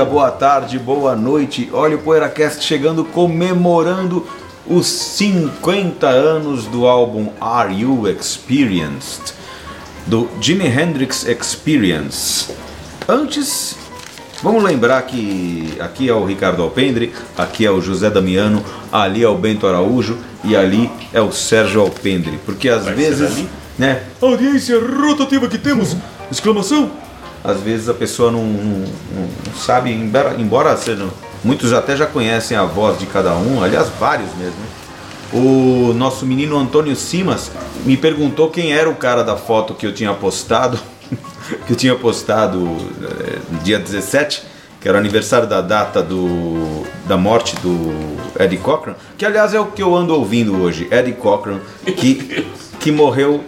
Dia, boa tarde, boa noite. Olha o PoeiraCast chegando comemorando os 50 anos do álbum Are You Experienced? Do Jimi Hendrix Experience. Antes, vamos lembrar que aqui é o Ricardo Alpendre, aqui é o José Damiano, ali é o Bento Araújo e ali é o Sérgio Alpendre. Porque às Vai vezes, né? Audiência rotativa que temos! Exclamação! Às vezes a pessoa não, não- não sabe, embora, embora seja, muitos até já conhecem a voz de cada um, aliás, vários mesmo. né? O nosso menino Antônio Simas me perguntou quem era o cara da foto que eu tinha postado, que eu tinha postado no dia 17, que era o aniversário da data do, da morte do Eddie Cochran, que aliás é o que eu ando ouvindo hoje, Eddie Cochran, que, que morreu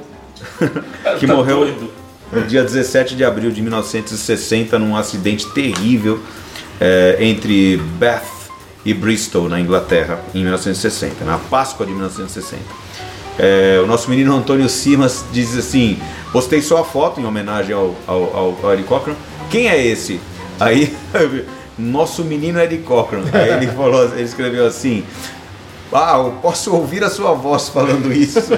que Tá morreu. No dia 17 de abril de 1960 num acidente terrível eh, entre Bath e Bristol, na Inglaterra, em 1960, na Páscoa de 1960. Eh, o nosso menino Antônio Simas diz assim: postei só a foto em homenagem ao, ao, ao, ao. Quem é esse? Aí, nosso menino Eddie Cochran. Aí ele falou, ele escreveu assim. Ah, eu posso ouvir a sua voz falando isso.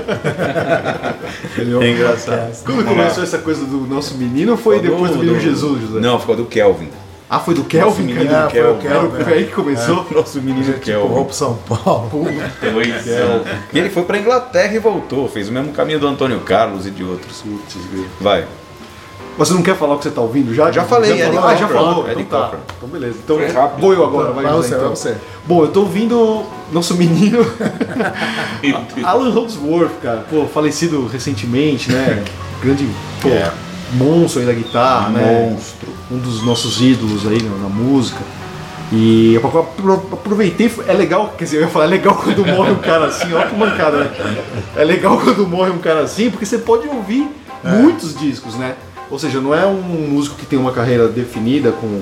é engraçado. Quando começou essa coisa do nosso menino ou foi depois do menino Jesus, José? Não, ficou do Kelvin. Ah, foi do Nosso Kelvin? menino cara? do Kelvin. Foi o Kelvin, Foi aí que começou? Nosso menino Kelvin. Vou pro São Paulo. Pois é. E ele foi pra Inglaterra e voltou. Fez o mesmo caminho do Antônio Carlos e de outros. Vai. Mas você não quer falar o que você tá ouvindo já? Já falei, já Eddie falou? Ah, já falou. Eddie Então tá. Então beleza. Então vou eu agora, vai, Vai você, então. vai você. Bom, eu tô ouvindo nosso menino Alan Holdsworth, cara. Pô, falecido recentemente, né? Grande pô, É. monstro aí da guitarra, né? Monstro. Um dos nossos ídolos aí na, na música. E eu apro- aproveitei, é legal, quer dizer, eu ia falar, é legal quando morre um cara assim, ó que mancada, né? É legal quando morre um cara assim, porque você pode ouvir muitos discos, né? Ou seja, não é um músico que tem uma carreira definida com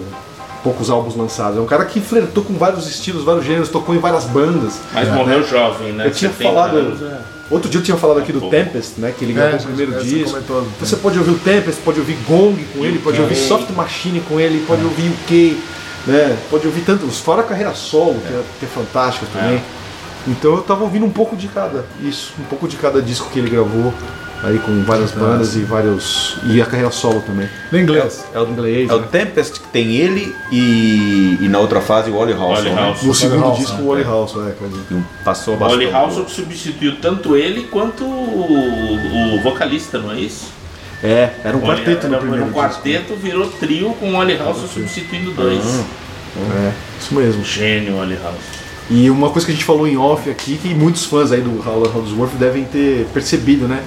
poucos álbuns lançados, é um cara que flertou com vários estilos, vários gêneros, tocou em várias bandas. Mas morreu jovem, né? Eu tinha 70 falado. anos, é. Outro dia eu tinha falado aqui do. Tempest, né? Que ele gravou É, o primeiro você disco. comentou. Então você pode ouvir o Tempest, pode ouvir Gong com ele, pode ouvir Soft Machine com ele, pode ouvir o K, né? Pode ouvir tantos, fora a carreira solo, que é, que é fantástica também. Então eu tava ouvindo um pouco de cada, isso, um pouco de cada disco que ele gravou, aí com várias bandas e vários. E a carreira solo também. Em inglês. É o inglês. É o né? Tempest que tem ele e, e na outra fase o Ollie Halson. Ollie né? No segundo House, disco, né? o Wally House, é. Que Passou O bastante. Ollie House substituiu tanto ele quanto o, o vocalista, não é isso? É, era um quarteto no Era- primeiro Era um quarteto, virou trio com o Ollie House substituindo dois. disco. É, isso mesmo. Gênio, Ollie House. E uma coisa que a gente falou em off aqui, que muitos fãs aí do Holdsworth devem ter percebido, né?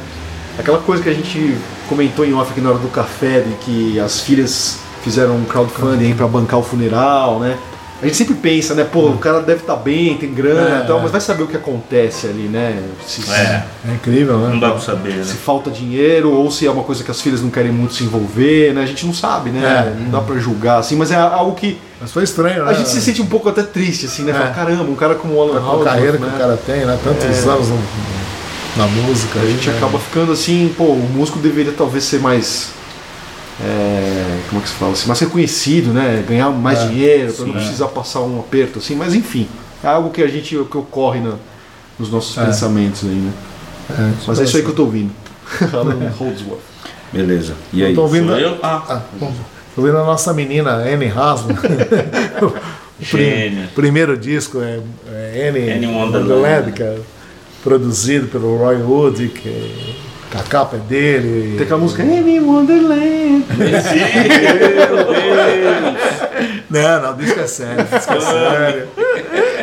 Aquela coisa que a gente comentou em off aqui na hora do café, de que as filhas fizeram um crowdfunding aí pra bancar o funeral, né? A gente sempre pensa, né? Pô, o cara deve estar bem, tem grana É, e tal, é. mas vai saber o que acontece ali, né? Se, se- É, É incrível, não né? dá pra saber, né? se falta dinheiro ou se é uma coisa que as filhas não querem muito se envolver, né? A gente não sabe, né? É. Não dá pra julgar, assim, mas é algo que Mas foi estranho, né? a gente se sente um pouco até triste, assim, né? É. Fala, caramba, um cara como o Alan Com a carreira né? que o cara tem, né? Tantos É. anos no- na música. A gente né? acaba ficando assim, pô, o músico deveria talvez ser mais. é, como é que se fala assim? Mais reconhecido, né? Ganhar mais É, dinheiro, pra não sim. precisar passar um aperto, assim, mas enfim, é algo que a gente que ocorre na- nos nossos É. pensamentos aí, né? É, Mas é isso aí que eu tô ouvindo. Alan Holdsworth. Beleza. E Eu aí? tô ouvindo, Sou eu? Ah, Ah, bom, tô ouvindo a nossa menina Anne Haslam. Gênia. primeiro disco é, é Anne, Anne Wonderland. Wonderland, cara, produzido pelo Roy Wood, que a capa é dele. Tem aquela música Any Wonderland. Não, não, disco é sério, disco é sério.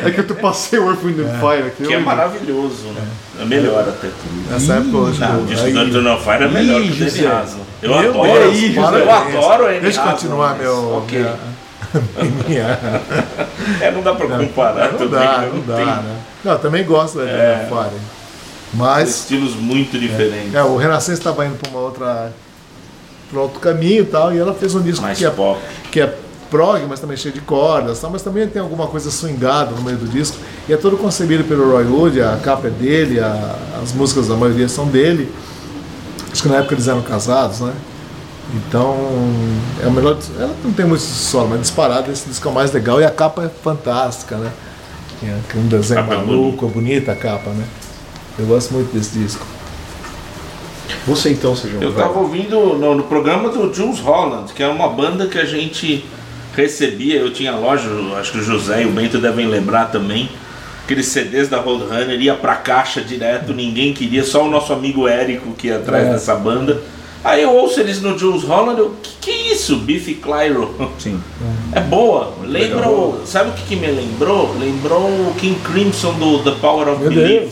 É que eu passei o Earth, Wind and Fire aqui. Que é eu- maravilhoso, né? É melhor até. Nessa época hoje. Não, o disco do Fire é melhor Ih, que o Danny José. Eu Meu adoro. Deus, eu parabéns. adoro ele. Deixa eu continuar meu. Ok. minha- minha- É, não dá pra comparar Não também. dá, né? não dá, tem né? Não, eu também gosto da É. é. Fire. Mas estilos muito diferentes. é, o Renascença estava indo para uma outra. para outro caminho e tal, e ela fez um disco Mais que é, que é prog, mas também cheio de cordas, tal, mas também tem alguma coisa swingada no meio do disco. E é todo concebido pelo Roy Wood, a capa é dele, a- as músicas, a maioria são dele. Acho que na época eles eram casados, né? Então, é o melhor. Ela não tem muito solo, mas disparado, esse disco é o mais legal e a capa é fantástica, né? Que é é um desenho Capa é maluco, bonita a capa, né? Eu gosto muito desse disco. Você então, Sejão. Eu vai. tava ouvindo no, no programa do Jules Holland, que é uma banda que a gente recebia, eu tinha loja, acho que o José e o Bento devem lembrar também. Aqueles CDs da Roadrunner ia pra caixa direto, ninguém queria, só o nosso amigo Érico que ia atrás É. dessa banda. Aí eu ouço eles no Jules Holland, eu, que que é isso? Biff Clyro. Sim. É boa. Lembra o. Sabe o que, que me lembrou? Lembrou o King Crimson do The Power of Meu.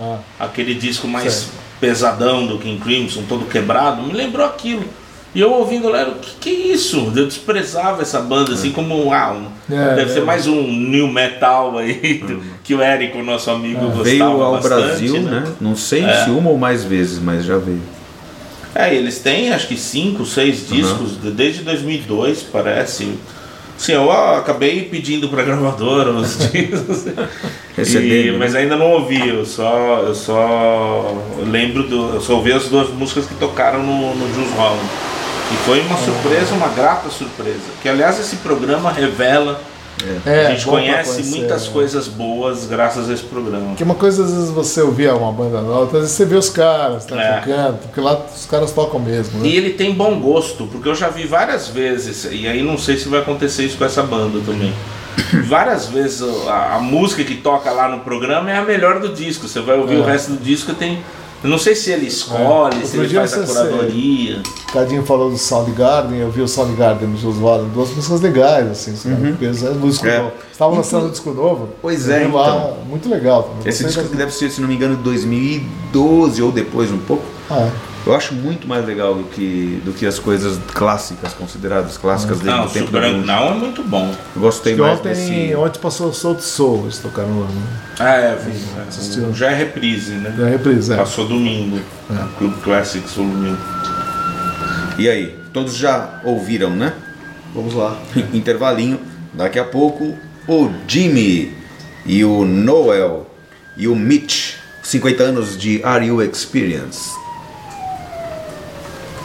Ah. Aquele disco mais pesadão do King Crimson, todo quebrado. Me lembrou aquilo. E eu ouvindo lá, eu, que que é isso? Eu desprezava essa banda, assim como ah, um- É, deve é. ser mais um new metal aí, que o Érico, nosso amigo, gostava Veio ao bastante, Brasil, né? Não sei se uma ou mais vezes, mas já veio. É, eles têm acho que cinco, seis discos de- desde 2002, parece. Sim, eu acabei pedindo pra gravadora os discos. Recebendo, E- né? mas ainda não ouvi, eu só, eu só lembro do. Eu só ouvi as duas músicas que tocaram no, no Juice Holland. E foi uma surpresa, uma grata surpresa. Que aliás esse programa revela. É, a gente bom pra conhece muitas né? coisas boas graças a esse programa. Porque uma coisa, às vezes, você ouvir uma banda nova, outras vezes você vê os caras, tá É. tocando, porque lá os caras tocam mesmo, né? E ele tem bom gosto, porque eu já vi várias vezes, e aí não sei se vai acontecer isso com essa banda também. Várias vezes a, a música que toca lá no programa é a melhor do disco. Você vai ouvir É. o resto do disco tem. Eu não sei se ele escolhe, É. se ele faz a curadoria. O Cadinho falou do Soundgarden, eu vi o Soundgarden no Jus Vale, duas músicas legais, assim, porque eles- é É. novo. Estavam lançando um disco novo. Pois é, vi lá, então. Muito legal também. Esse disco que deve ser, se não me engano, de 2012 ou depois um pouco. Ah, é. Eu acho muito mais legal do que, do que as coisas clássicas, consideradas clássicas desde Não, o o tempo do Branco é muito bom. Eu gostei mais ontem, desse. ontem passou o Soul to Soul, eles tocaram lá, né? Ah, é, vi. É, já é reprise, né? Da reprise, é. Passou domingo. Club Classics volume 1. E aí, todos já ouviram, né? Vamos lá. Intervalinho. Daqui a pouco, o Jimmy e o Noel e o Mitch, 50 anos de Are You Experience.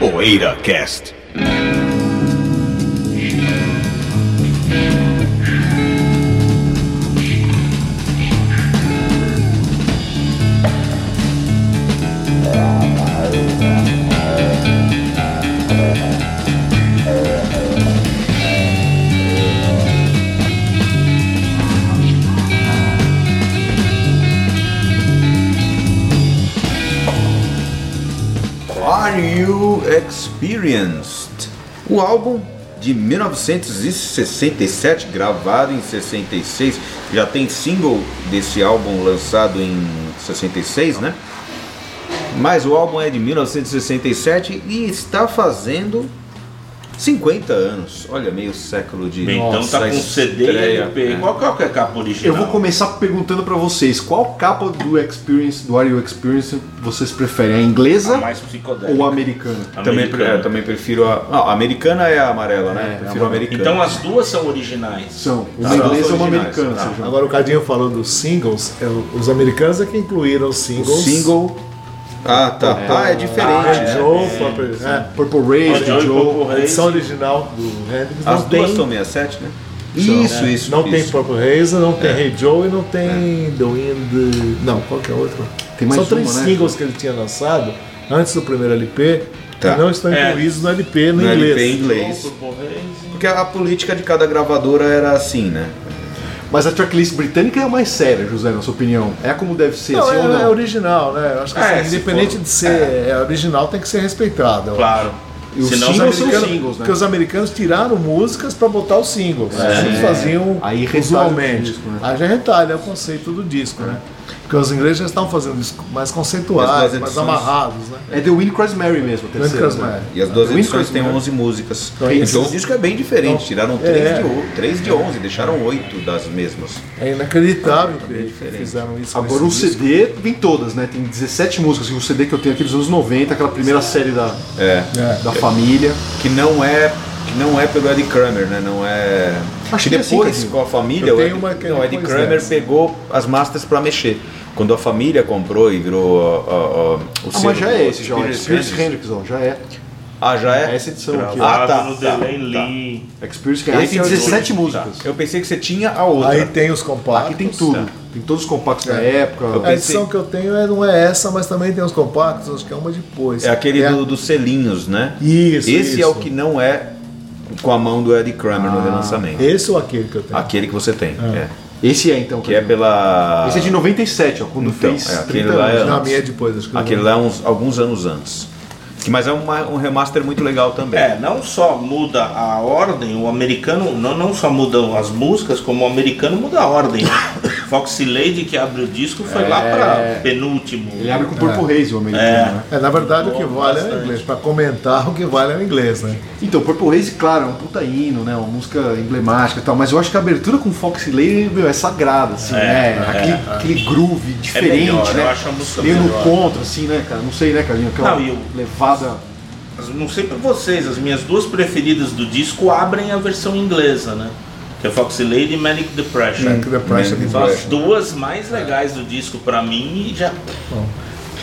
Poeira Cast. Experienced? O álbum de 1967, gravado em 66, já tem single desse álbum lançado em 66, né? Mas o álbum é de 1967 e está fazendo 50 anos. Olha, meio século de. Então Nossa, tá com CD e estreia, LP. é. Qual, qual que é a capa original? Eu vou começar perguntando pra vocês, qual capa do Experience, do Are You Experience, vocês preferem? A a inglesa mais psicodélica. ou a americana? Também, Americana. é, também prefiro a. Não, a americana é a amarela, né? É, prefiro a a- americana. Então as duas são originais. São. Uma As duas inglesa ou uma americana, tá. Agora o Cadinho falou dos singles, é, os americanos é que incluíram os o singles. single Ah, tá. Ah, é diferente. Red né? Joe, Purple, é, Purple Rain, Red Red Joe Joe. Purple edição original do Hendrix As não duas tem, são 67, né? Isso, isso. não tem isso. Purple Haze, não tem Hey Joe e não tem The Wind. Não, qual que é outro? Tem mais São três uma, né? singles que ele tinha lançado antes do primeiro LP Tá. que não estão É. incluídos no LP no, No inglês. LP em inglês. Purple. Porque a política de cada gravadora era assim, né? Mas a tracklist britânica é a mais séria, José, na sua opinião. É como deve ser, Não, assim ou é, é não? original, né? Eu acho que É, assim, se independente for- de ser é, original, tem que ser respeitado. Claro. E os Senão Os singles são americanos, singles, né? Porque os americanos tiraram músicas para botar os singles. É. Eles faziam Aí usualmente. disco, né? Aí já retalha é o conceito do disco, né? Porque os ingleses já estavam fazendo disco mais duas mais amarrados, né? É The Wind Cries Mary mesmo, a terceira. Cries né? Mary. E as duas The Wind edições têm Mary. 11 músicas. Então, Então, isso- o disco é bem diferente. Então, Tiraram é. 3 de, o- três de 11, deixaram 8 das mesmas. É inacreditável que diferente. fizeram isso. Agora o. CD vem todas, né? Tem 17 músicas. E o CD que eu tenho aqui dos anos 90, aquela primeira série da, É. É. da família. Que não é. Que não é pelo Eddie Kramer, né? Não é. Acho que é assim, depois, Cadinho. com a família, Eu o uma é não, o Eddie depois Kramer dessa. pegou as masters pra mexer. Quando a família comprou e virou ó, ó, o Ah, selo mas já é esse, é Experience ó. Já é. Ah, já é? É essa edição aqui. Gravado Ah, tá, no tá, tá. Lee. Experience Hendrix. Aí tem é o 17 do- músicas. Eu pensei que você tinha a outra. Aí tem os compactos. Aqui tem tudo. Tem todos os compactos da época. Eu A edição que eu tenho é- não é essa, mas também tem os compactos, acho que é uma depois. É aquele a- do- dos selinhos, né? Isso, Esse é isso. o que não é com a mão do Eddie Kramer no relançamento. Esse ou aquele que eu tenho? Aquele que você tem. é. Esse é então. Que é pela. Esse é de 97, ó. Quando Então, fez é, aquele 30 lá é- anos. Não, a minha é depois, acho que Aquele não- lá é uns, alguns anos antes. Que- Mas é uma- um remaster muito legal também. É, não só muda a ordem, o americano não, não só mudam as músicas, como o americano muda a ordem. né? Foxy Lady, que abre o disco, foi lá pra penúltimo. Ele abre com Purple Haze, o americano, É. né? É, na verdade o que vale é o bastante. inglês. Pra comentar o que vale é o inglês, né? Então, Purple Haze, claro, é um puta hino, né? Uma música emblemática e tal, mas eu acho que a abertura com Foxy Lady, meu, é sagrada, assim, É, né? é. Aquele, aquele groove diferente, melhor, né? eu acho a música Meio no contra, assim, né, cara? Não sei, né, Carlinhos? Aquela Não, e levada. Mas Não sei pra vocês, as minhas duas preferidas do disco abrem a versão inglesa, né? Que é Foxy Lady e Manic Depression. Manic Depression. Manic São as duas mais legais do disco pra mim e já.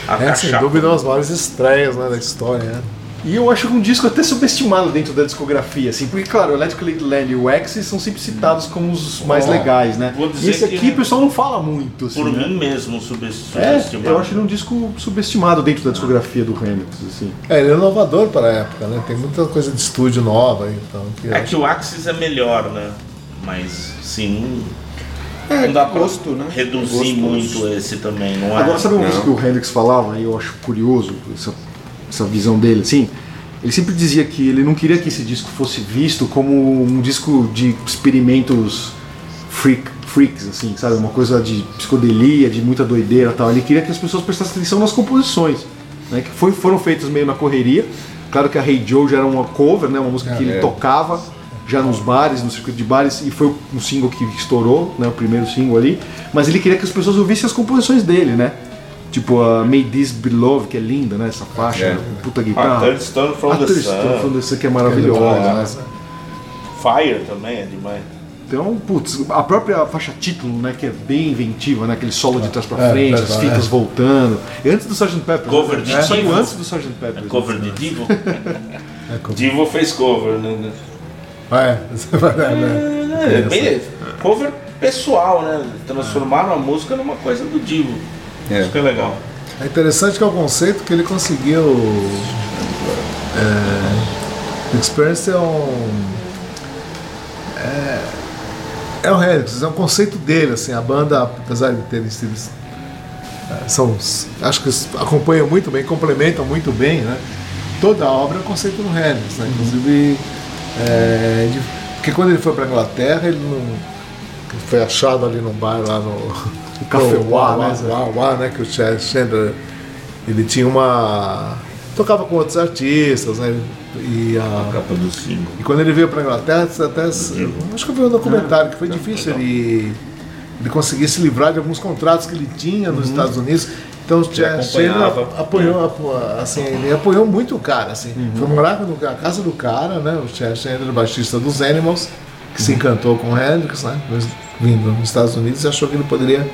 A É, sem dúvida, uma das maiores estreias né, da história, né? E eu acho um disco até subestimado dentro da discografia, assim, porque, claro, o Electric Land e o Axis são sempre citados como os mais Ó, legais, né? E esse aqui o pessoal não fala muito, assim, Por né? mim mesmo, sub- É, subestimado. eu acho ele um disco subestimado dentro da discografia do Hendrix, assim. É, ele é inovador para a época, né? Tem muita coisa de estúdio nova, então. Que É acho- que o Axis é melhor, né? Mas, sim, não, não dá pra gosto, né? reduzir Gosto. muito esse também, não é? Agora, sabe uma Não. coisa que o Hendrix falava, e eu acho curioso essa, essa visão dele, assim? Ele sempre dizia que ele não queria que esse disco fosse visto como um disco de experimentos freak, freaks, assim, sabe? Uma coisa de psicodelia, de muita doideira e tal. Ele queria que as pessoas prestassem atenção nas composições, né? Que foi, foram feitas meio na correria. Claro que a Hey Joe já era uma cover, né? Uma música que ele É. tocava já nos bares, no circuito de bares, e foi um single que estourou, né? O primeiro single ali. Mas ele queria que as pessoas ouvissem as composições dele, né? Tipo a May This Be Love, que é linda, né? Essa faixa, É. puta A guitarra. Third Stone from A the Third Stone Sun. from the Sun, que é é maravilhosa. demais, né? né? Fire também é demais. Então, putz, a própria faixa título, né, que é bem inventiva, né, aquele solo de trás pra É, frente, é, as é. fitas voltando. E antes do Sgt. Pepper. Cover né? de É, Divo. antes do Sgt. Pepper. É cover de Divo? É, Divo fez cover, né? É, vai ver, né? É, bem, cover pessoal, né? Transformaram a música numa coisa do Divo. É. Isso que é legal. É interessante que é o conceito que ele conseguiu. É, Experience é um. É, é o Hendrix, é um conceito dele, assim, a banda, apesar de terem sido. é, São, acho que eles acompanham muito bem, complementam muito bem, né? Toda a obra é um conceito do Hendrix, né? Inclusive, é, de- porque quando ele foi para Inglaterra, ele não. Ele foi achado ali num bar lá no. O Café no Wá, Wá, né? Wá, Wá, né? Que o Chad Chandler ele tinha uma. tocava com outros artistas, né? E, a, Capa do single. e quando ele veio para Inglaterra, até, acho que eu vi um documentário que foi difícil ele, ele conseguir se livrar de alguns contratos que ele tinha nos Estados Unidos. Então o Chad Chandler apoiou, apo- assim, ele apoiou muito o cara, assim. Foi morar no- na casa do cara, né? O Chad Chandler, baixista dos Animals, que se encantou com o Hendrix, né? Vindo nos Estados Unidos e achou que ele poderia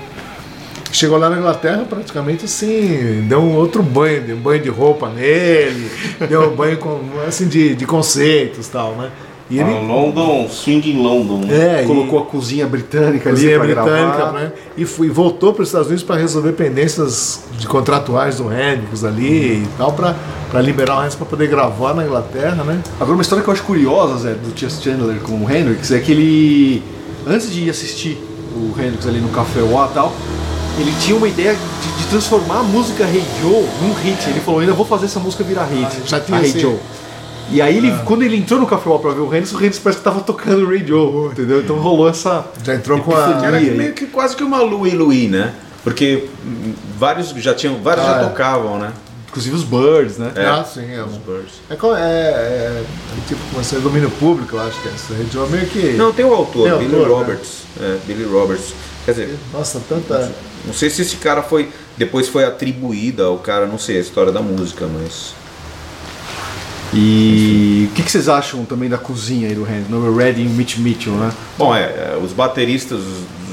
Chegou lá na Inglaterra, praticamente assim, deu um outro banho, um banho de roupa nele, deu um banho com, assim, de, de conceitos tal, né? E Ah, ele London, Swing in London. né? é, Colocou a cozinha britânica cozinha ali britânica gravar. né? e, foi, e voltou para os Estados Unidos para resolver pendências de contratuais do Hendrix ali e tal, para liberar o Hendrix para poder gravar na Inglaterra, né? Agora, uma história que eu acho curiosa, Zé, do Chess Chandler com o Hendrix, é que ele, antes de ir assistir o Hendrix ali no Café Wá e tal, ele tinha uma ideia de, de transformar a música Hey Joe num hit. Ele falou, ainda vou fazer essa música virar hit. já tinha a Hey Joe. E aí, ele, quando ele entrou no Café Wá pra ver o Hendrix, o Hendrix parece que tava tocando o Ray Joe, entendeu? Então rolou essa... Já entrou com a. Era aí. meio que quase que uma Louie Louie, né? Porque vários já tinham, vários Ah, já é. tocavam, né? Inclusive os Birds, né? É. Ah, sim, é. Os Birds. É, é, é, é tipo, como assim, domínio público, eu acho que é essa região meio que. Não, tem o autor, Tem Billy autor, né? Roberts. É, Billy Roberts. Quer dizer, Nossa, tanta. não sei se esse cara foi. Depois foi atribuída ao cara, não sei a história da música, mas. E o que, que vocês acham também da cozinha aí do Hendrix? No Redding Mitch Mitchell, né? Bom, é, é, os bateristas,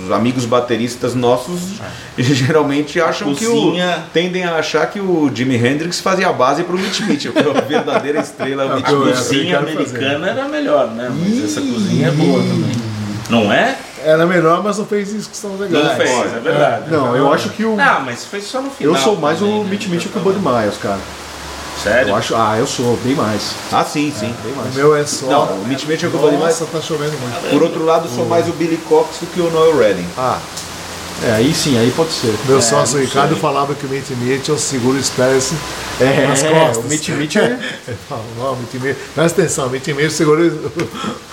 os amigos bateristas nossos geralmente acham que cozinha- o. tendem a achar que o Jimi Hendrix fazia a base pro Mitch Mitchell, que é a verdadeira estrela É, Mitch eu- Mitchell. cozinha quero fazer. americana era melhor, né? Mas essa cozinha é boa também. Não é? Era melhor, mas não fez isso que são legais. Não fez, é verdade. Não, eu acho que o... Não, mas fez só no final. Eu sou mais também, o né? Mitch Mitchell que o Bud Miles, cara. Sério? Eu acho, ah, eu sou, bem mais. Ah, sim, sim. Bem O mais. meu é só. Não, o Mitch Mitchell que eu falei mais. Nossa, tá chovendo muito. Por outro lado, sou mais o Billy Cox do que o Noel Redding. Ah, é, aí sim, aí pode ser. Meu sócio não Ricardo sei. falava que o Mitch Mitchell segura o Sperris É, nas costas. o Mitch Mitchell é- não, Mitch Mitchell. Presta atenção, o Mitch Mitchell segura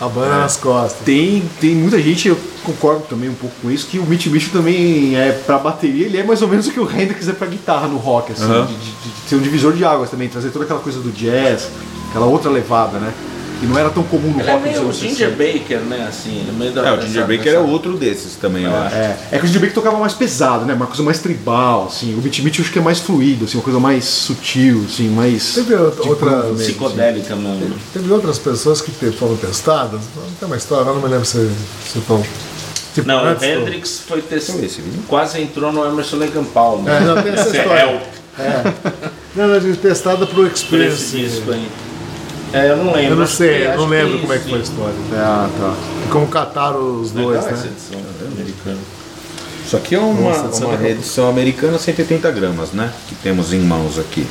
a banda nas costas. tem, tem muita gente, eu concordo também um pouco com isso, que o Mitch Mitchell também é pra bateria, ele é mais ou menos o que o Hendrix é pra guitarra no rock, assim, Aham. de, de- de ser um divisor de águas também, trazer toda aquela coisa do jazz, aquela outra levada, né? Que não era tão comum no Ele é rock dos meio o anos Ginger 60. Baker, né? Assim, no meio da. É, o Ginger Baker é outro desses também, eu acho. É, é que o Ginger Baker tocava mais pesado, né? Uma coisa mais tribal, assim. O Mitch Mitchell acho que é mais fluido, assim, uma coisa mais sutil, assim, mais. Teve outra, assim. Psicodélica mesmo. teve outras pessoas que foram testadas. Não tem uma história, eu não me lembro se, se foram. Tipo, Não, o Hendrix foi testado. Eu. Quase entrou no Emerson Lake and Palmer. É, não, tem essa é história. El- Não, não, testada pro por esse Experience. disco aí. É, eu não lembro. Eu não acho sei, que- eu não lembro como é que foi a história. Ah, tá. E como cataram os dois, essa né? edição americana. Isso aqui é uma, Nossa, é uma reedição americana 180 gramas, né? Que temos em mãos aqui.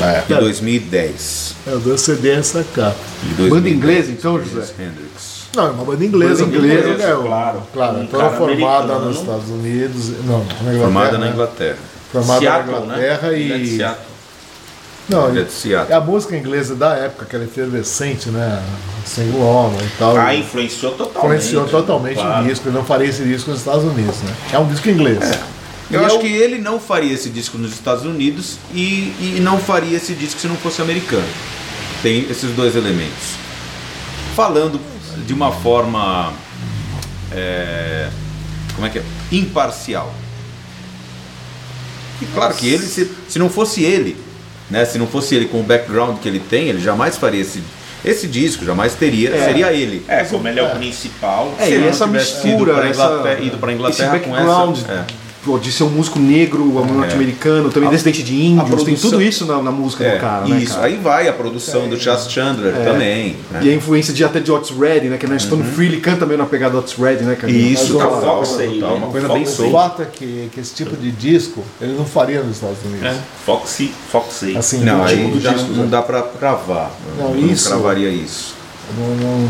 É. De 2010. É, o dois CD essa capa. De 2010. Banda inglesa, então, José? Hendrix. Não, é uma banda inglesa. Banda inglesa, né? O- claro. Claro, Um cara formada americano, nos? Estados Unidos. Não, na Inglaterra. Formada na né? Inglaterra. Formada Seattle, na Inglaterra né? Ele é de e. Seattle. Não, é de Seattle. é a música inglesa da época, aquela efervescente, né? Single Woman e tal. Ah, influenciou totalmente. Influenciou totalmente Claro. o disco. Ele não faria esse disco nos Estados Unidos, né? É um disco inglês. Eu E acho é o- que ele não faria esse disco nos Estados Unidos e, e não faria esse disco se não fosse americano. Tem esses dois elementos. Falando de uma forma. é, como é que é? Imparcial. E claro que ele, se, se não fosse ele, né? Se não fosse ele com o background que ele tem, ele jamais faria esse, esse disco, jamais teria, seria ele. É, como ele é o principal. É, Se ele não essa tivesse mistura, ido essa, Inglaterra- ido pra Inglaterra esse com background essa- é. De ser um músico negro, norte-americano, também A- descendente de índios, tem produção- tudo isso na, na música É, do cara, né, isso, cara? aí vai a produção do Chas Chandler também. né? E a influência de até de Otis Redding, né? Que na Stone Freely canta meio na pegada do Otis Redding, né, cara? Isso, tá ó, falso, tá, uma coisa bem O solta. fato é que, que esse tipo de disco ele não faria nos Estados Unidos. É, Foxy, Foxy. Assim, Não, aí tipo já disco, não né? dá pra cravar. Não, Eu isso- cravaria isso. não, não,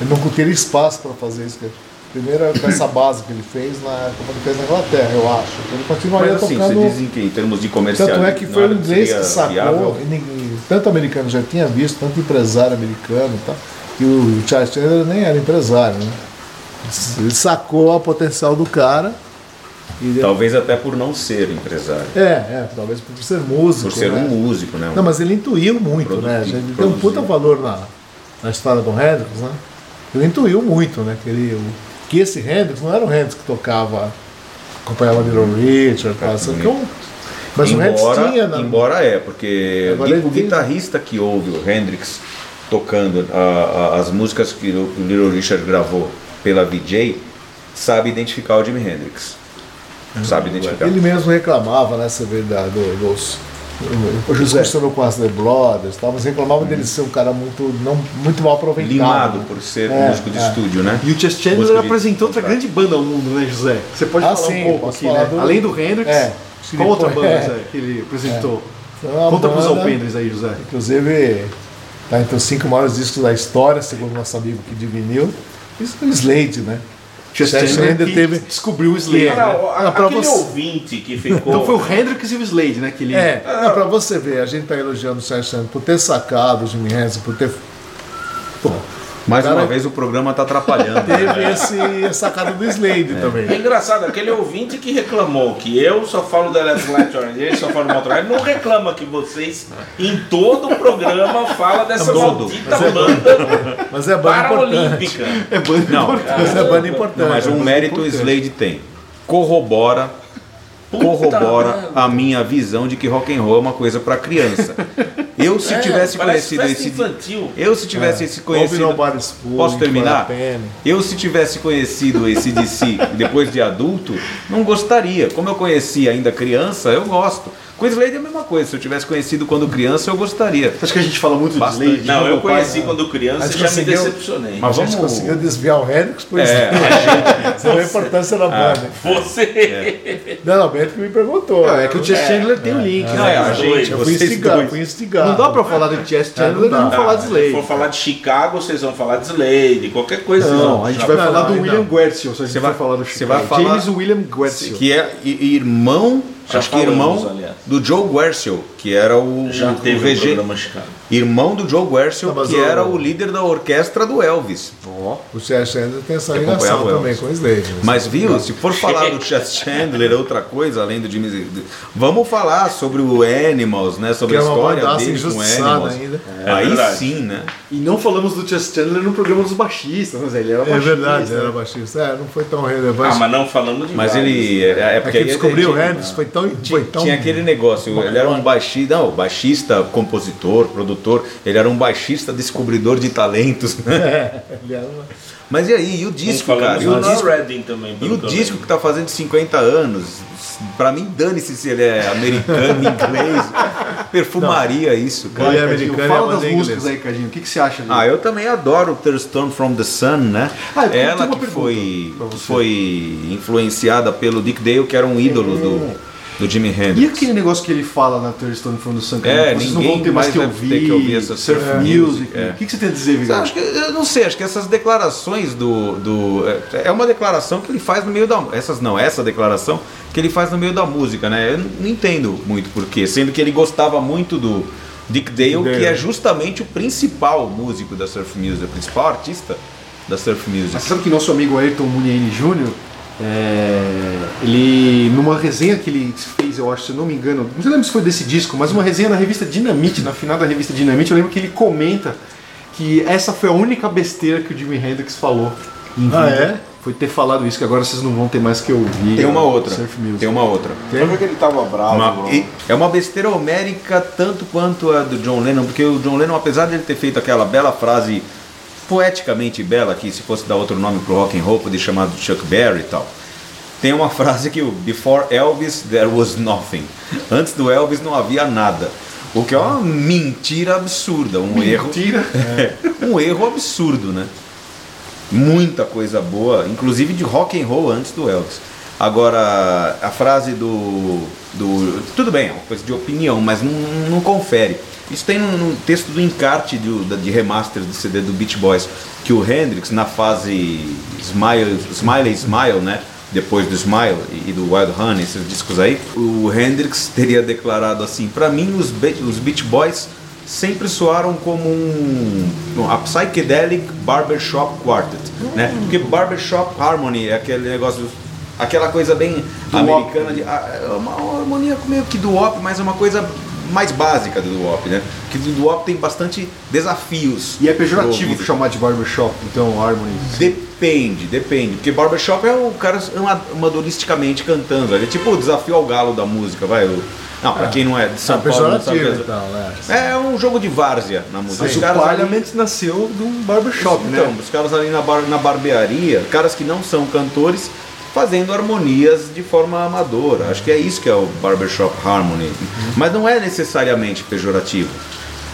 ele não teria espaço para fazer isso. Primeiro com essa base que ele fez na como ele fez na Inglaterra, eu acho. Ele continuaria Mas assim, tocando. você dizem que em termos de comercial. Tanto é que foi o inglês que sacou, ninguém- tanto americano já tinha visto, tanto empresário americano e tal, e o Charles Chandler nem era empresário, né? Ele sacou o potencial do cara. E Talvez até por não ser empresário. É, é, talvez por ser músico. Por ser né? um músico, né? Não, mas ele intuiu muito, né? Ele tem um puta valor na, na história do Hendrix, né? Ele intuiu muito, né? Que, ele, o- que esse Hendrix não era o Hendrix que tocava, acompanhava Little Richard, tal, só que um- mas o Hendrix embora, tinha. na- embora é, porque o ele guitarrista que ouve o Hendrix tocando a- a- as músicas que o Little Richard gravou pela VJ sabe identificar o Jimi Hendrix. sabe identificar. Ele mesmo reclamava, né, da, do, dos. O José funcionou com as The Brothers, tal, mas reclamava dele ser um cara muito, não, muito mal aproveitado. Limado por ser É, músico de é. estúdio, né? E o Chess Chandler de apresentou outra grande banda ao mundo, né, José? Você pode Ah, falar sim, um pouco aqui, né? do- Além do Hendrix, É. qual outra banda, É. José, que ele apresentou? Então, é Conta pros banda- alpendres aí, José. Inclusive, tá entre os cinco maiores discos da história, segundo nosso amigo que divinil. Isso é o Slade, né? Chandler que teve- descobriu o Slade. É. né? A- Ah, pra aquele você- ouvinte que ficou. Então foi o Hendrix e o Slade, né? Que ele... É, é pra você ver, a gente tá elogiando o Sérgio Santos por ter sacado o Jimmy Hendrix, por ter. Mais Cara- uma vez o programa tá atrapalhando. teve esse sacada do Slade É também. engraçado, aquele ouvinte que reclamou que eu só falo da Last Light Orange, ele só fala do Motorhead, não reclama que vocês em todo o programa fala dessa Todo. maldita banda Mas é banda importante. paralímpica. É banda Não, importante. Mas é banda importante. mas um mérito o Slade tem. Corrobora, corrobora a minha visão de que rock and roll é uma coisa para criança. Eu se É, tivesse conhecido esse infantil. eu se tivesse esse Open conhecido Fool, Posso terminar? Eu, se tivesse conhecido esse DC depois de adulto, não gostaria. Como eu conheci ainda criança, eu gosto. Com Slade é a mesma coisa. Se eu tivesse conhecido quando criança, eu gostaria. Você acha que a gente fala muito Bastante. de Slade? Não, eu Meu pai- conheci quando criança e já me decepcionei. Mas A gente vamos. conseguiu desviar o Hendrix por É, isso. a Você vê a importância da banda. Você. Não, não, o Bento que me perguntou. Não, é que o Chess Chandler tem o link, Não, é né? a Os gente. Eu fui dois. fui instigado. Não dá pra falar do Chess É, não Chandler e não falar de Se Slade. for falar de Chicago, vocês vão falar de Slade, qualquer coisa. Não, a gente já- vai Não, falar não, do não. William Guercio, se a Você vai falar do Chicago. James William Guercio. Que é irmão, Já acho que irmão aliás. do Joe Guercio, que era o, Já o teve um VG. programa Chicago. Irmão do Joe Guercio, Não, mas que o- era o líder da orquestra do Elvis. O Chess Chandler tem essa ligação também com o Slade. né? Mas viu, se for falar do Chess Chandler, é outra coisa, além do Jimmy. Vamos falar sobre o Animals, né? Sobre Que a é história bandaça dele com Animals. ainda. É Aí verdade. sim, né? E não falamos do Chess Chandler no programa dos baixistas, né, Zé? Ele era É baixista. verdade, né? era baixista. É, não foi tão relevante. Ah, mas não falando de Mas vários. ele. É, é é porque que aí descobriu o Hendrix, foi tão, foi tão Tinha aquele negócio, ele era um baixista, não, baixista, compositor, produtor, ele era um baixista descobridor de talentos, né? É, Mas e aí, e o Não disco, cara? E o disco, Redding também. e o disco que tá fazendo 50 anos, pra mim, dane-se se ele é americano, inglês, perfumaria isso, cara. Ele é americano Fala banda das é músicas aí, Cadinho. O que, que você acha dele? Ah, eu também adoro Thurston from the Sun, né? Ah, Ela que foi, foi influenciada pelo Dick Dale, que era um ídolo do, do Jimi E Hendrix. aquele negócio que ele fala na Thirstone from the Sun? É, vocês não vão ter mais mais que ouvir, que ouvir essa surf surf music. é. O que, que você tem a dizer, Vigar? Acho que, eu não sei, acho que essas declarações do, do. é- É uma declaração que ele faz no meio da. Essas não, essa declaração que ele faz no meio da música, né? Eu não entendo muito porquê, sendo que ele gostava muito do Dick Dale, Dale. que é justamente o principal músico da surf music, o principal artista da surf music. Mas sabe que nosso amigo Ayrton Muniene Jr., é, ele, numa resenha que ele fez, eu acho, se eu não me engano, não sei lembro se foi desse disco, mas uma resenha na revista Dinamite, na final da revista Dinamite, eu lembro que ele comenta que essa foi a única besteira que o Jimi Hendrix falou em vida. Ah, é? Foi ter falado isso, que agora vocês não vão ter mais que ouvir. Tem uma outra. Surf music. Tem uma outra. Só porque ele tava bravo. Uma- e- é uma besteira homérica tanto quanto a do John Lennon, porque o John Lennon, apesar de ele ter feito aquela bela frase poeticamente bela, que se fosse dar outro nome pro rock and roll, poderia chamar de Chuck Berry e tal. Tem uma frase que o Before Elvis there was nothing. Antes do Elvis não havia nada. O que é uma mentira absurda, um erro. Mentira. É, um erro absurdo, né? Muita coisa boa, inclusive de rock and roll antes do Elvis. Agora, a frase do. do tudo bem, é uma coisa de opinião, mas não, não confere. Isso tem no, no texto do encarte do- da- de remaster do CD do Beach Boys, que o Hendrix, na fase Smile, Smiley Smile, né? Depois do Smile e do Wild Honey, esses discos aí, o Hendrix teria declarado assim: para mim, os, Be- os Beach Boys sempre soaram como um, um- a psychedelic barbershop quartet, né? Porque barbershop harmony é aquele negócio, aquela coisa bem americana de ah, é uma harmonia meio que do op, mas é uma coisa mais básica do op, né? Que do op tem bastante desafios. E é pejorativo chamar de barbershop, então, Harmony. Depende, depende. Porque barbershop é o cara ama- amadoristicamente cantando. Ele é tipo o desafio ao galo da música, vai. o- Não, pra quem não é de São Ah, Paulo, não sabe. pejorativo, então, né? É um jogo de várzea na música. Mas Os o caras ali- Parliament nasceu de um barbershop, então, né? os caras ali na, bar- na barbearia, caras que não são cantores, fazendo harmonias de forma amadora. Acho que é isso que é o barbershop harmony. Mas não é necessariamente pejorativo.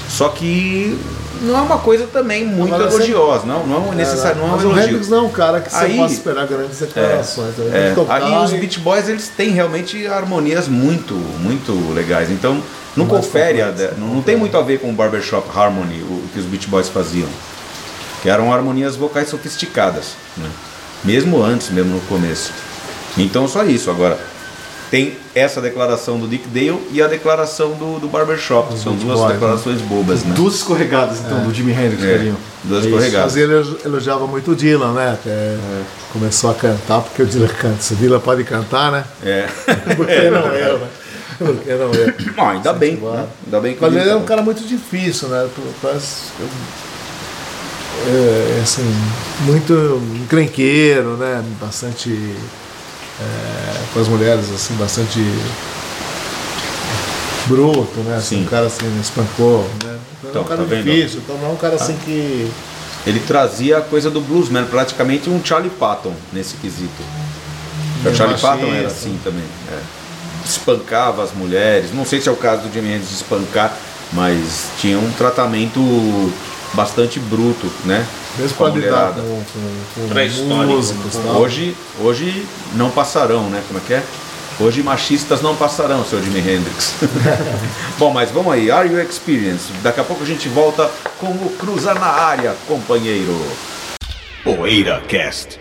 Só que não é uma coisa também muito Agora, elogiosa, não, não é necessário, não é um o elogio. Hendrix não é um cara que você Aí- possa esperar grandes declarações. né? É, tocar aí os Beach Boys eles têm realmente harmonias muito, muito legais. Então não Mais confere, a, não, não tem muito a ver com o barbershop harmony, o que os Beach Boys faziam, que eram harmonias vocais sofisticadas, né? Mesmo antes, mesmo no começo. Então só isso. Agora tem essa declaração do Dick Dale e a declaração do, do barbershop. São Beach duas Boys, declarações bobas, né? Duas escorregadas, então, do Jimi Hendrix, É, carinho. duas É escorregadas. Mas ele elogiava muito o Dylan, né? Até começou a cantar, porque o Dylan canta. Se o Dylan pode cantar, né? É. Por que não eu, né? Por que não eu? Bom, ainda bem, né? ainda bem que Mas ele é um cara muito difícil, né? Parece. É, assim, muito encrenqueiro, né? Bastante. é, com as mulheres, assim, bastante. bruto, né? Assim, Sim. um cara assim, espancou, né? Então, é Então, um cara tá difícil, então não é um cara assim que. Ele trazia a coisa do bluesman, praticamente um Charlie Patton nesse quesito. O Charlie machista. Patton era assim também. é. Espancava as mulheres. Não sei se é o caso do Jimi Hendrix de espancar, mas tinha um tratamento bastante bruto, né? Mesmo com a lidar com, com, com músicos com- tal. Hoje, hoje não passarão, né? Como é que é? Hoje machistas não passarão, seu Jimi Hendrix. Bom, mas vamos aí, Are You Experience? Daqui a pouco a gente volta com o Cruza na área, companheiro. Poeira Cast.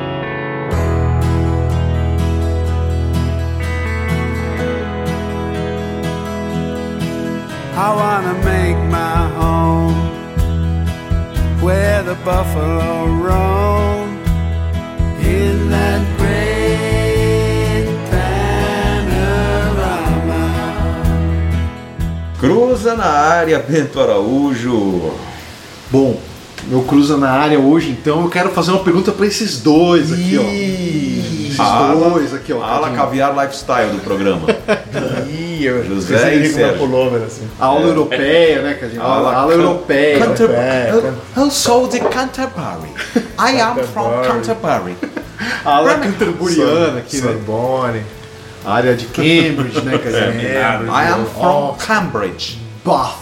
I wanna make my home where the buffalo roam in that great panorama. Cruza na área, Bento Araújo. Bom, meu cruza na área hoje, então eu quero fazer uma pergunta para esses dois aqui, ó. Esses Ala- dois aqui, ó. Ala. Caviar Lifestyle do programa. José e Sérgio. pullover, assim. A aula europeia, né, Cadinho? A aula, Ala- aula europeia. É, eu, eu sou de Canterbury. I am from Canterbury. A aula canterburiana aqui, né? Sorbonne. A área de Cambridge, né, Cadinho? I am from Cambridge. Bath.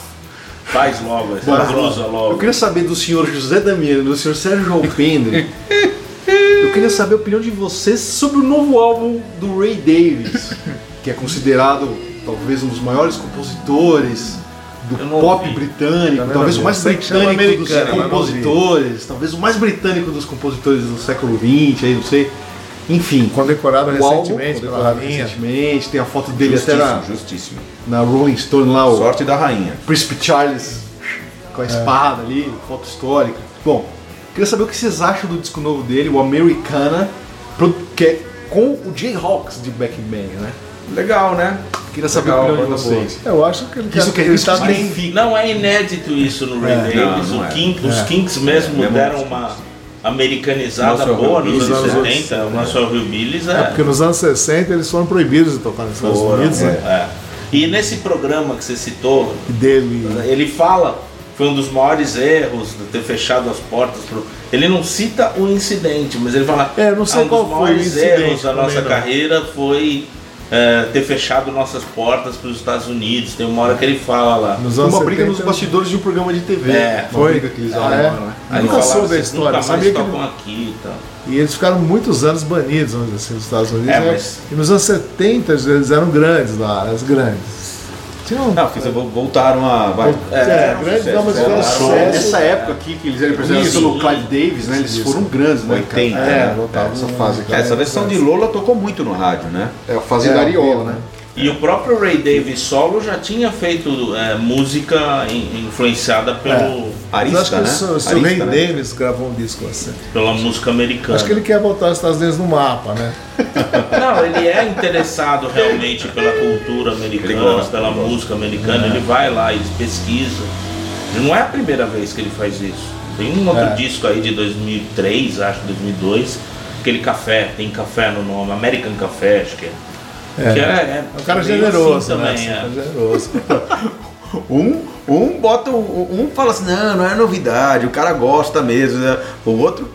Faz logo, essa Bora. logo. Eu queria saber do senhor José Damiano, do senhor Sérgio Alpendre. eu queria saber a opinião de vocês sobre o novo álbum do Ray Davis, que é considerado talvez um dos maiores compositores do pop ouvi. britânico, Também talvez o mais vi. Britânico dos vi. compositores, talvez o mais britânico dos compositores do século XX, aí não sei. Enfim, Condecorado o álbum, recentemente pela rainha. recentemente, tem a foto dele até na, Justíssimo, justíssimo. na Rolling Stone lá, o Sorte da rainha. Príncipe Charles com a espada ali, foto histórica. Bom, queria saber o que vocês acham do disco novo dele, o Americana, que é com o Jayhawks de Back Bang, né? Legal, né? Queria saber Legal, a opinião de vocês. Eu acho que ele, Isso que ele isso tá que bem. Não é inédito isso no Ray É, Davis. não, não O é. Os Kinks mesmo É, deram uma americanizada Nosso boa nos anos anos 70. O nosso Hillbillies É, é. porque nos anos 60 eles foram proibidos de tocar nos Estados foram, Unidos, né? é. E nesse programa que você citou, dele. ele fala foi um dos maiores erros de ter fechado as portas pro... ele não cita o incidente mas ele fala É, não sei "Ah, um qual dos foi o maiores incidente erros da nossa não." carreira foi é, ter fechado nossas portas para os Estados Unidos tem uma hora que ele fala lá Nos anos uma briga 70, nos bastidores de um programa de TV. É, uma foi. briga que eles Ah, é? né? Aí nunca falava, soube a "Vocês história, nunca mais sabia que ele- aqui e tal E eles ficaram muitos anos banidos, vamos dizer assim, nos Estados Unidos. É, né? mas- E nos anos 70 eles eram grandes lá, as grandes. Tinham. Não, porque voltaram a. Vai, É, grandes, não, mas fizeram fizeram sucesso. sucesso. Nessa época aqui que eles eram representados pelo Clive Davis, né? Eles foram grandes, né? 80, cara? né? voltava essa um- fase aqui. Essa versão de Lola tocou muito no rádio, né? É a fase É, da Ariola, vivo, né? E o próprio Ray Davis solo já tinha feito é, música in- influenciada pelo, acho Arista, que né? o seu, Ray né? Davis gravou um disco assim. pela música americana. Acho que ele quer botar os Estados Unidos no mapa, né? Não, ele é interessado realmente pela cultura americana, gosta, pela música americana, ele vai lá e pesquisa. Não é a primeira vez que ele faz isso. Tem um outro É. disco aí de 2003, acho, 2002, aquele café, tem café no nome, American Café, acho que é. É. Que é, É um cara generoso, assim né? também, Um é. cara generoso. Um, um bota. Um, um fala assim, não, não é novidade, o cara gosta mesmo. né? O outro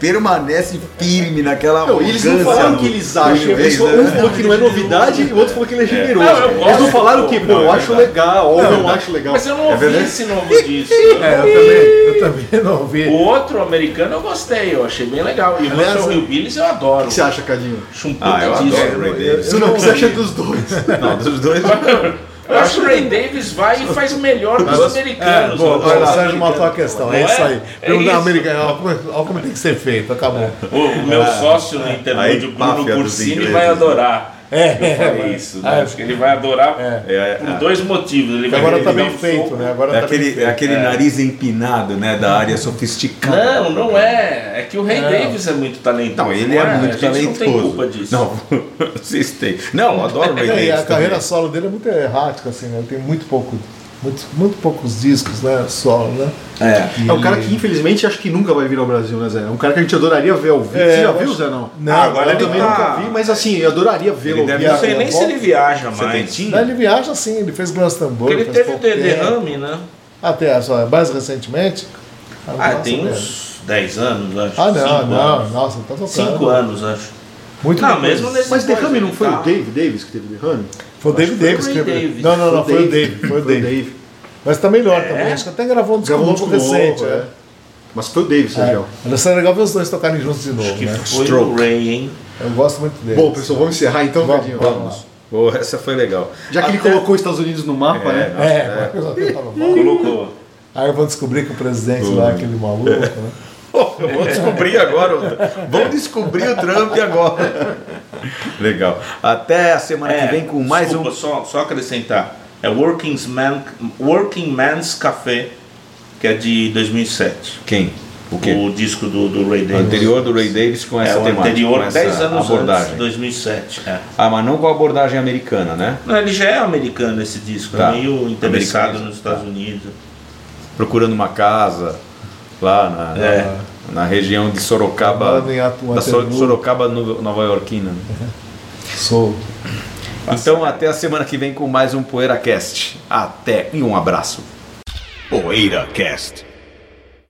permanece firme naquela. Não, eles não falaram o que eles acham. Eles né? Um falou que não é novidade e o outro falou que ele é generoso. Não, eu eles não falaram o que, pô, não, eu é acho legal, ou não acho legal. Mas eu não ouvi verdade? esse novo disco. É, eu também, eu também não ouvi. O outro americano eu gostei, eu achei bem legal. E o Russell Hillbillies eu adoro. O que você acha, Cadinho? Ah, eu adoro o Ray Davis. Não, o que você acha dos dois? Não, dos dois. Eu acho que o Ray Davis vai e faz melhor que os É, americanos. bom, o Sérgio americanos. matou a questão, Não é isso aí. É Perguntar isso. americano, olha como, olha como tem que ser feito, acabou. O, o meu sócio no interlúdio, Aí, Bruno dos Cursini, vai né? adorar. É, Eu falei isso, né? Acho que ele vai adorar É, por é, dois motivos. Ele vai Agora tá dar bem um feito, né? Agora é tá aquele, feito. é aquele nariz empinado, né? Da área sofisticada. Não, não é. É que o Ray Davis é muito talentoso. Não, ele é, muito a gente talentoso. não tem culpa disso. Não, vocês têm. Não, eu adoro o Ray É, Davis. a carreira solo dele é muito errática, assim, né? Ele tem muito pouco, muito, muito poucos discos, né? Solo, né? É. É um cara que infelizmente acho que nunca vai vir ao Brasil, né, Zé? É um cara que a gente adoraria ver ao vivo. É, Você já viu, Zé, não? Não, Ah, agora Eu ele também tá- nunca vi, mas assim, eu adoraria vê-lo. Não sei nem se ele viaja mais. Não, ele viaja sim, ele fez Glastonbury. Porque ele teve derrame, né? Até, só, mais recentemente. Ah, nossa, tem uns 10 anos, acho. Ah, não, Cinco não, anos. nossa, tá tocando. 5 anos, acho. Muito Não, depois. mesmo nesse Mas derrame não foi tá- o Dave Davis que teve derrame? Foi o David Acho que Davis que. Não, não, não, foi o Dave. Foi o Dave. Dave. Mas tá melhor É? também. Acho que até gravou um disco Gravou novo recente. novo, é. é. Mas foi o Davis, É. Sergio. Mas seria legal ver os dois tocarem juntos de novo, Que né? foi Stroke. o Ray, hein? Eu gosto muito dele. Bom, pessoal, vamos encerrar então, Vamos, Cadinho. vamos. Pô, essa foi legal. Já que ele Até- colocou os Estados Unidos no mapa, né? É, eu já tava mal. Colocou. Aí eu vou descobrir que o presidente lá é aquele maluco, né? Vou descobrir agora. o- Vamos descobrir o Trump agora. Legal. Até a semana que vem com mais desculpa, um. Só, só acrescentar. É Working, Man, Working Man's Café, que é de 2007. Quem? O quê? O disco do, do Ray O Davis. anterior do Ray Davis com essa é o temática. anterior, com essa 10 anos abordagem. antes, 2007. É. Ah, mas não com a abordagem americana, né? Não, ele já é americano esse disco, Tá. é meio interessado Americano, nos Estados Unidos. Procurando uma casa lá na, É. na região de Sorocaba. Da. Sorocaba no- Nova Yorkina. Sou. Então até a semana que vem com mais um PoeiraCast. Até e um abraço. PoeiraCast.